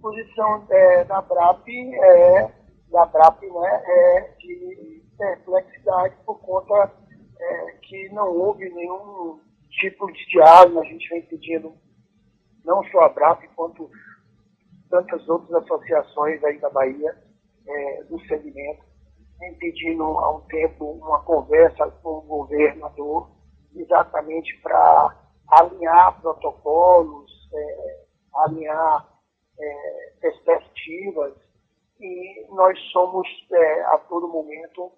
posição é, da BRAP é, da BRAP, né, é de perplexidade por conta é, que não houve nenhum tipo de diálogo. A gente vem pedindo, não só a BRAP, quanto tantas outras associações aí da Bahia, é, do segmento, vem pedindo há um tempo uma conversa com o governador, exatamente para alinhar protocolos, é, alinhar perspectivas, e nós somos é, a todo momento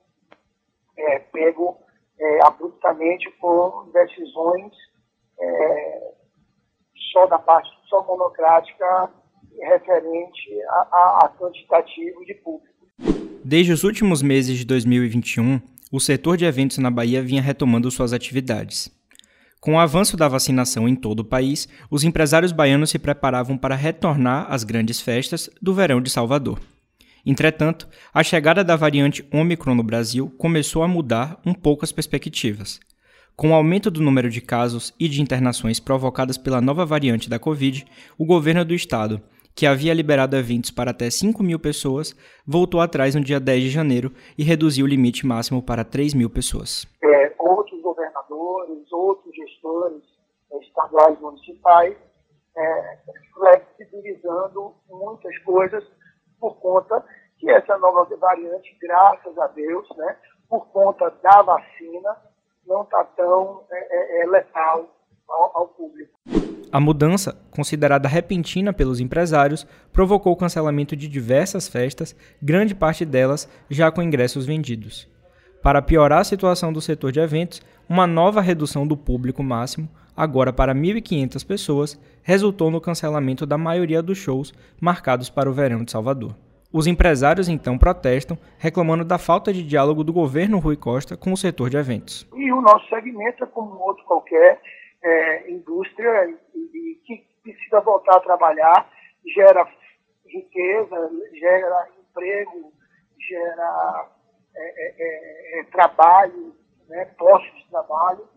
é, pego é, abruptamente com decisões é, só da parte só monocrática referente a, a, a quantitativo de público. Desde os últimos meses de 2021, o setor de eventos na Bahia vinha retomando suas atividades. Com o avanço da vacinação em todo o país, os empresários baianos se preparavam para retornar às grandes festas do verão de Salvador. Entretanto, a chegada da variante Omicron no Brasil começou a mudar um pouco as perspectivas. Com o aumento do número de casos e de internações provocadas pela nova variante da Covid, o governo do estado, que havia liberado eventos para até 5 mil pessoas, voltou atrás no dia 10 de janeiro e reduziu o limite máximo para 3 mil pessoas. É, outros governadores, outros gestores estaduais e municipais, é, flexibilizando muitas coisas por conta que essa nova variante, graças a Deus, né, por conta da vacina, não está tão é, é, letal ao, ao público. A mudança, considerada repentina pelos empresários, provocou o cancelamento de diversas festas, grande parte delas já com ingressos vendidos. Para piorar a situação do setor de eventos, uma nova redução do público máximo, agora para 1.500 pessoas, resultou no cancelamento da maioria dos shows marcados para o verão de Salvador. Os empresários então protestam, reclamando da falta de diálogo do governo Rui Costa com o setor de eventos. E o nosso segmento é como outro qualquer é, indústria e, que precisa voltar a trabalhar, gera riqueza, gera emprego, gera é, é, é, é, trabalho, né, postos de trabalho,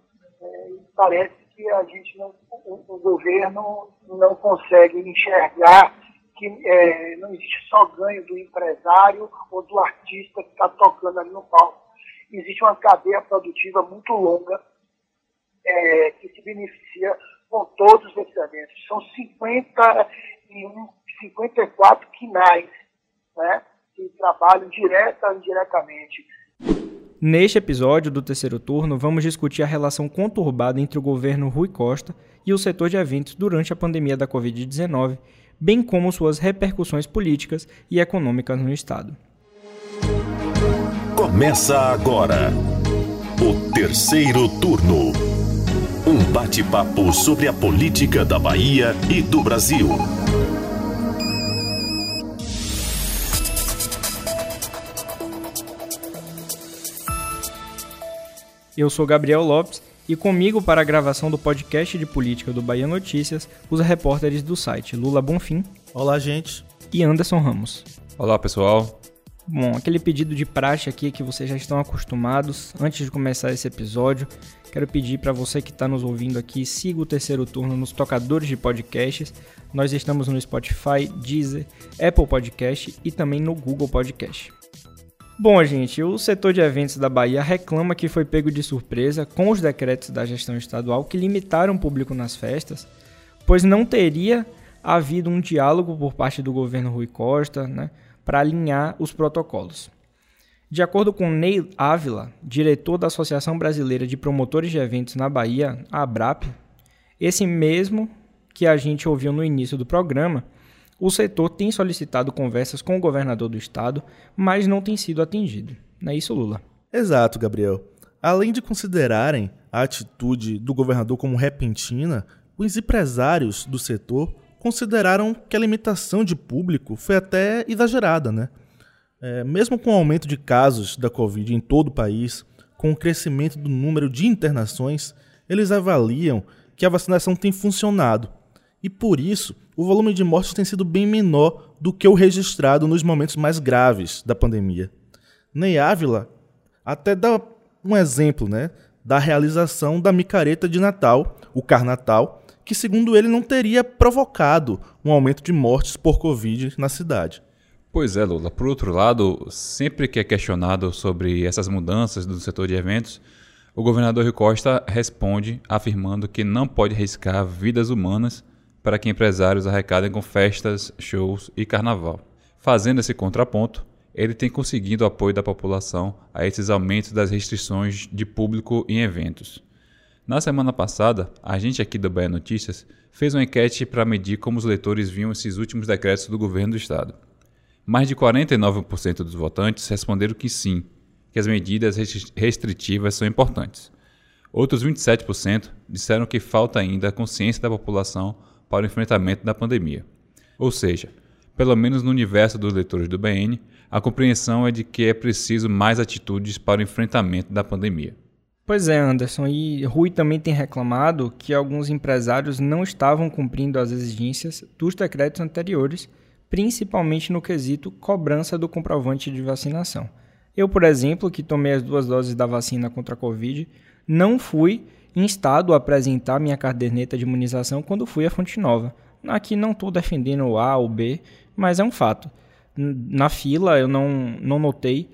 é, e parece que a gente não, o, o governo não consegue enxergar que não existe só ganho do empresário ou do artista que está tocando ali no palco. Existe uma cadeia produtiva muito longa que se beneficia com todos esses eventos. São 51, 54 quinais, né? Que trabalham direta ou indiretamente. Neste episódio do terceiro turno, vamos discutir a relação conturbada entre o governo Rui Costa e o setor de eventos durante a pandemia da Covid-19, bem como suas repercussões políticas e econômicas no Estado. Começa agora o terceiro turno. Um bate-papo sobre a política da Bahia e do Brasil. Eu sou Gabriel Lopes e comigo para a gravação do podcast de política do Bahia Notícias, os repórteres do site Lula Bonfim. Olá, gente. E Anderson Ramos. Olá, pessoal. Bom, aquele pedido de praxe aqui que vocês já estão acostumados. Antes de começar esse episódio, quero pedir para você que está nos ouvindo aqui, siga o terceiro turno nos tocadores de podcasts. Nós estamos no Spotify, Deezer, Apple Podcast e também no Google Podcast. Bom, gente, o setor de eventos da Bahia reclama que foi pego de surpresa com os decretos da gestão estadual que limitaram o público nas festas, pois não teria havido um diálogo por parte do governo Rui Costa né, para alinhar os protocolos. De acordo com Ney Ávila, diretor da Associação Brasileira de Promotores de Eventos na Bahia, a ABRAP, esse mesmo que a gente ouviu no início do programa, o setor tem solicitado conversas com o governador do estado, mas não tem sido atendido. Não é isso, Lula? Exato, Gabriel. Além de considerarem a atitude do governador como repentina, os empresários do setor consideraram que a limitação de público foi até exagerada, né? É, mesmo com o aumento de casos da Covid em todo o país, com o crescimento do número de internações, eles avaliam que a vacinação tem funcionado e por isso o volume de mortes tem sido bem menor do que o registrado nos momentos mais graves da pandemia. Ney Ávila até dá um exemplo né, da realização da micareta de Natal, o Carnatal, que, segundo ele, não teria provocado um aumento de mortes por Covid na cidade. Pois é, Lula. Por outro lado, sempre que é questionado sobre essas mudanças do setor de eventos, o governador Rui Costa responde afirmando que não pode riscar vidas humanas para que empresários arrecadem com festas, shows e carnaval. Fazendo esse contraponto, ele tem conseguido o apoio da população a esses aumentos das restrições de público em eventos. Na semana passada, a gente aqui do Bahia Notícias fez uma enquete para medir como os leitores viam esses últimos decretos do governo do estado. Mais de 49% dos votantes responderam que sim, que as medidas restritivas são importantes. Outros 27% disseram que falta ainda a consciência da população para o enfrentamento da pandemia. Ou seja, pelo menos no universo dos leitores do BN, a compreensão é de que é preciso mais atitudes para o enfrentamento da pandemia. Pois é, Anderson, e Rui também tem reclamado que alguns empresários não estavam cumprindo as exigências dos decretos anteriores, principalmente no quesito cobrança do comprovante de vacinação. Eu, por exemplo, que tomei as duas doses da vacina contra a Covid, não fui instado a apresentar minha caderneta de imunização quando fui à Fonte Nova. Aqui não estou defendendo o A ou B, mas é um fato. Na fila eu não, não notei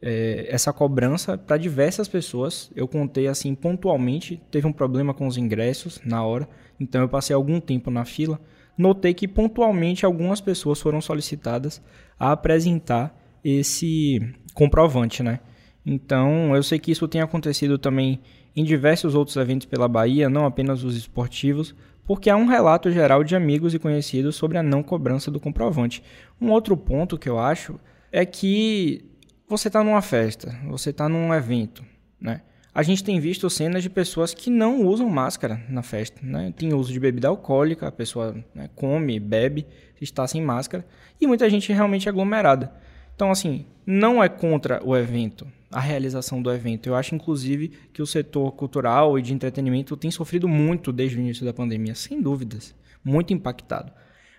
é, essa cobrança para diversas pessoas. Eu contei assim pontualmente, teve um problema com os ingressos na hora, então eu passei algum tempo na fila. Notei que pontualmente algumas pessoas foram solicitadas a apresentar esse comprovante, né? Então, eu sei que isso tem acontecido também em diversos outros eventos pela Bahia, não apenas os esportivos, porque há um relato geral de amigos e conhecidos sobre a não cobrança do comprovante. Um outro ponto que eu acho é que você está numa festa, você está num evento, né? A gente tem visto cenas de pessoas que não usam máscara na festa, né? Tem uso de bebida alcoólica, a pessoa né, come, bebe, está sem máscara, e muita gente realmente aglomerada. Então, assim, não é contra o evento, a realização do evento. Eu acho, inclusive, que o setor cultural e de entretenimento tem sofrido muito desde o início da pandemia, sem dúvidas, muito impactado.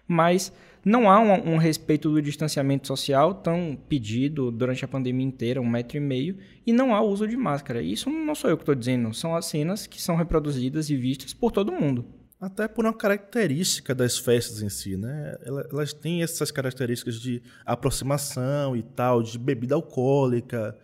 Mas não há um, um, respeito do distanciamento social tão pedido durante a pandemia inteira, um metro e meio, e não há uso de máscara. Isso não sou eu que estou dizendo, são as cenas que são reproduzidas e vistas por todo mundo. Até por uma característica das festas em si, né? Elas têm essas características de aproximação e tal, de bebida alcoólica.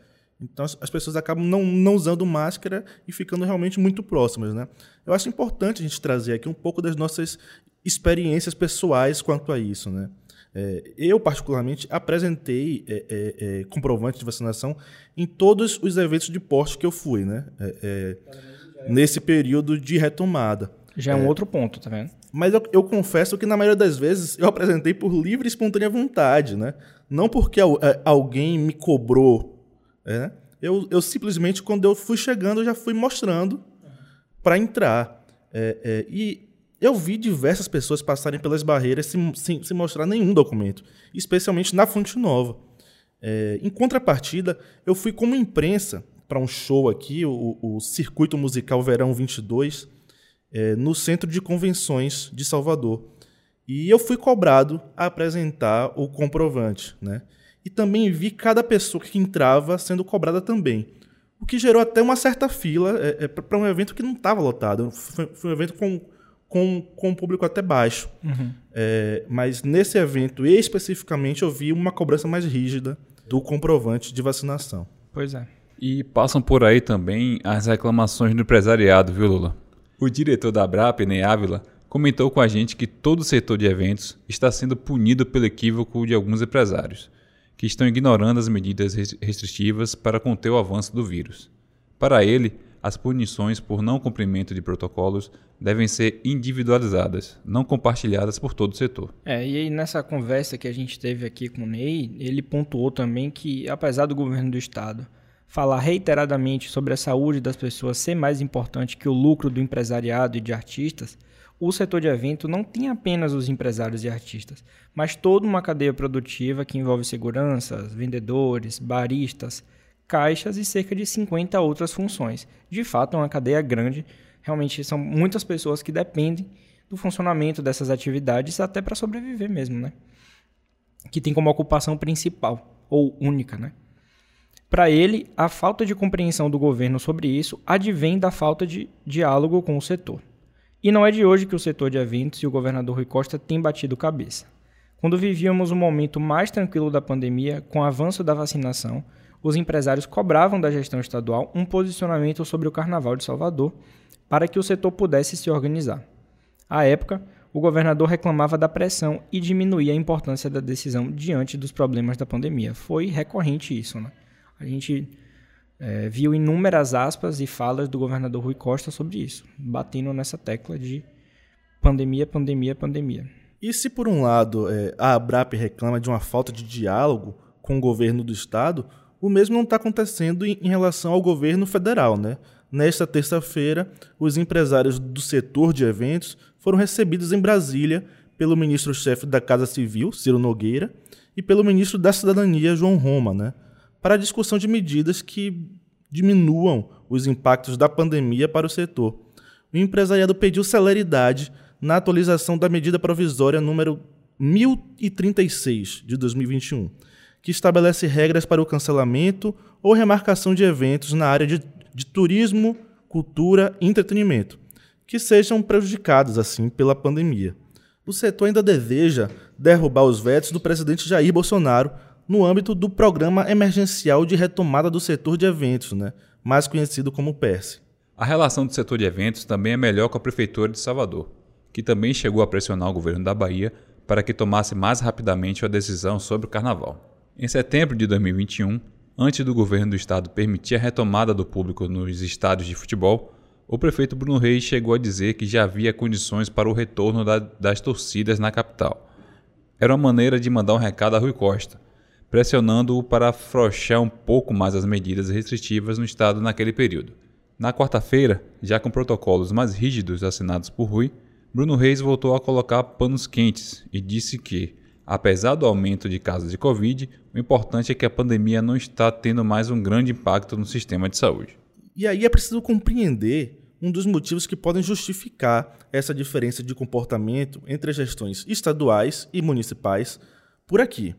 Então as pessoas acabam não, não usando máscara e ficando realmente muito próximas, né? Eu acho importante a gente trazer aqui um pouco das nossas experiências pessoais quanto a isso, né? É, eu, particularmente, apresentei é, é, é comprovante de vacinação em todos os eventos de porte que eu fui, né? É, é, nesse período de retomada. Já é um outro ponto, tá vendo? Mas eu, eu, confesso que, na maioria das vezes, eu apresentei por livre e espontânea vontade, né? Não porque alguém me cobrou, né? Eu, eu simplesmente, quando eu fui chegando, eu já fui mostrando para entrar. e eu vi diversas pessoas passarem pelas barreiras sem, sem, sem mostrar nenhum documento, especialmente na Fonte Nova. É, em contrapartida, eu fui como imprensa para um show aqui, o, o, Circuito Musical Verão 22, é, no Centro de Convenções de Salvador. E eu fui cobrado a apresentar o comprovante. Né? E também vi cada pessoa que entrava sendo cobrada também. O que gerou até uma certa fila é, é para um evento que não estava lotado. Foi, foi um evento com com, com um público até baixo. Uhum. É, mas nesse evento especificamente eu vi uma cobrança mais rígida do comprovante de vacinação. Pois é. E passam por aí também as reclamações do empresariado, viu, Lula? O diretor da Abrap, Ney Ávila, comentou com a gente que todo o setor de eventos está sendo punido pelo equívoco de alguns empresários, que estão ignorando as medidas restritivas para conter o avanço do vírus. Para ele, as punições por não cumprimento de protocolos devem ser individualizadas, não compartilhadas por todo o setor. É, e aí nessa conversa que a gente teve aqui com o Ney, ele pontuou também que, apesar do governo do estado falar reiteradamente sobre a saúde das pessoas ser mais importante que o lucro do empresariado e de artistas, o setor de evento não tem apenas os empresários e artistas, mas toda uma cadeia produtiva que envolve seguranças, vendedores, baristas, caixas e cerca de 50 outras funções. De fato, é uma cadeia grande. Realmente são muitas pessoas que dependem do funcionamento dessas atividades até para sobreviver mesmo, né? Que tem como ocupação principal ou única, né? Para ele, a falta de compreensão do governo sobre isso advém da falta de diálogo com o setor. E não é de hoje que o setor de eventos e o governador Rui Costa têm batido cabeça. Quando vivíamos o momento mais tranquilo da pandemia, com o avanço da vacinação, os empresários cobravam da gestão estadual um posicionamento sobre o Carnaval de Salvador para que o setor pudesse se organizar. À época, o governador reclamava da pressão e diminuía a importância da decisão diante dos problemas da pandemia. Foi recorrente isso, né? A gente é, viu inúmeras aspas e falas do governador Rui Costa sobre isso, batendo nessa tecla de pandemia, pandemia, pandemia. E se por um lado é, a Abrap reclama de uma falta de diálogo com o governo do estado, o mesmo não está acontecendo em, em relação ao governo federal, né? Nesta terça-feira, os empresários do setor de eventos foram recebidos em Brasília pelo ministro-chefe da Casa Civil, Ciro Nogueira, e pelo ministro da Cidadania, João Roma, né? Para a discussão de medidas que diminuam os impactos da pandemia para o setor. O empresariado pediu celeridade na atualização da medida provisória número 1036 de 2021 que estabelece regras para o cancelamento ou remarcação de eventos na área de, de turismo, cultura e entretenimento, que sejam prejudicados assim pela pandemia. O setor ainda deseja derrubar os vetos do presidente Jair Bolsonaro no âmbito do Programa Emergencial de Retomada do Setor de Eventos, né, mais conhecido como PERSE. A relação do setor de eventos também é melhor com a Prefeitura de Salvador, que também chegou a pressionar o governo da Bahia para que tomasse mais rapidamente a decisão sobre o carnaval. Em setembro de 2021, antes do governo do estado permitir a retomada do público nos estádios de futebol, o prefeito Bruno Reis chegou a dizer que já havia condições para o retorno da, das torcidas na capital. Era uma maneira de mandar um recado a Rui Costa, pressionando-o para afrouxar um pouco mais as medidas restritivas no estado naquele período. Na quarta-feira, já com protocolos mais rígidos assinados por Rui, Bruno Reis voltou a colocar panos quentes e disse que, Apesar do aumento de casos de Covid, o importante é que a pandemia não está tendo mais um grande impacto no sistema de saúde. E aí é preciso compreender um dos motivos que podem justificar essa diferença de comportamento entre as gestões estaduais e municipais por aqui.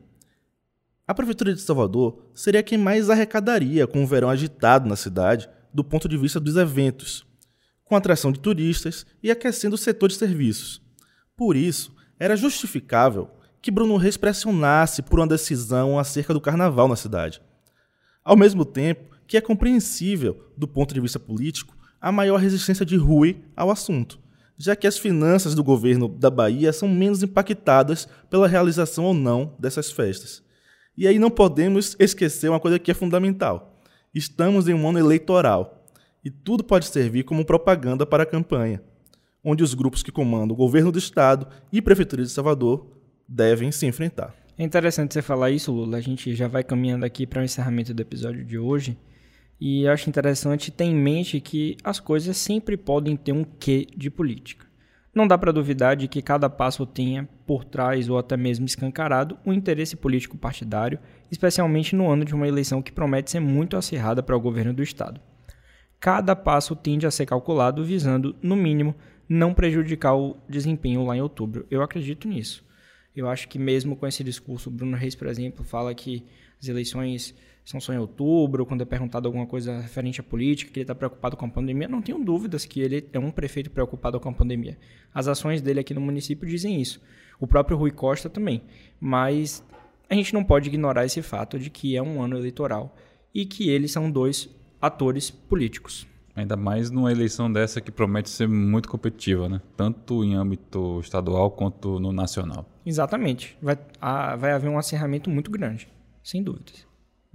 A Prefeitura de Salvador seria quem mais arrecadaria com o verão agitado na cidade do ponto de vista dos eventos, com atração de turistas e aquecendo o setor de serviços. Por isso, era justificável que Bruno Reis pressionasse por uma decisão acerca do carnaval na cidade. Ao mesmo tempo que é compreensível, do ponto de vista político, a maior resistência de Rui ao assunto, já que as finanças do governo da Bahia são menos impactadas pela realização ou não dessas festas. E aí não podemos esquecer uma coisa que é fundamental. Estamos em um ano eleitoral e tudo pode servir como propaganda para a campanha, onde os grupos que comandam o governo do estado e prefeitura de Salvador devem se enfrentar. É interessante você falar isso, Lula. A gente já vai caminhando aqui para o encerramento do episódio de hoje. E eu acho interessante ter em mente que as coisas sempre podem ter um quê de política. Não dá para duvidar de que cada passo tenha por trás ou até mesmo escancarado um interesse político partidário, especialmente no ano de uma eleição que promete ser muito acirrada para o governo do estado. Cada passo tende a ser calculado visando, no mínimo, não prejudicar o desempenho lá em outubro. Eu acredito nisso. Eu acho que mesmo com esse discurso, Bruno Reis, por exemplo, fala que as eleições são só em outubro, quando é perguntado alguma coisa referente à política, que ele está preocupado com a pandemia. Não tenho dúvidas que ele é um prefeito preocupado com a pandemia. As ações dele aqui no município dizem isso. O próprio Rui Costa também. Mas a gente não pode ignorar esse fato de que é um ano eleitoral e que eles são dois atores políticos. Ainda mais numa eleição dessa que promete ser muito competitiva, né? Tanto em âmbito estadual quanto no nacional. Exatamente. Vai, a, vai haver um acirramento muito grande, sem dúvidas.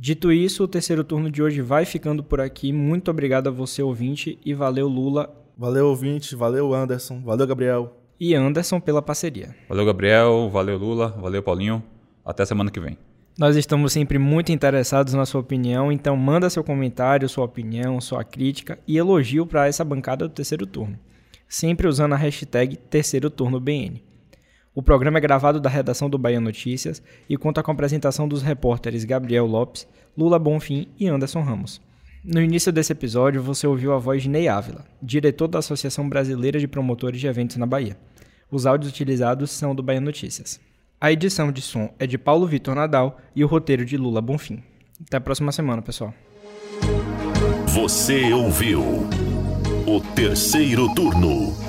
Dito isso, o terceiro turno de hoje vai ficando por aqui. Muito obrigado a você, ouvinte, e valeu, Lula. Valeu, ouvinte. Valeu, Anderson. Valeu, Gabriel. E Anderson pela parceria. Valeu, Gabriel. Valeu, Lula. Valeu, Paulinho. Até semana que vem. Nós estamos sempre muito interessados na sua opinião, então manda seu comentário, sua opinião, sua crítica e elogio para essa bancada do terceiro turno, sempre usando a hashtag terceiro turno BN. O programa é gravado da redação do Bahia Notícias e conta com a apresentação dos repórteres Gabriel Lopes, Lula Bonfim e Anderson Ramos. No início desse episódio, você ouviu a voz de Ney Ávila, diretor da Associação Brasileira de Promotores de Eventos na Bahia. Os áudios utilizados são do Bahia Notícias. A edição de som é de Paulo Vitor Nadal e o roteiro de Lula Bonfim. Até a próxima semana, pessoal. Você ouviu o terceiro turno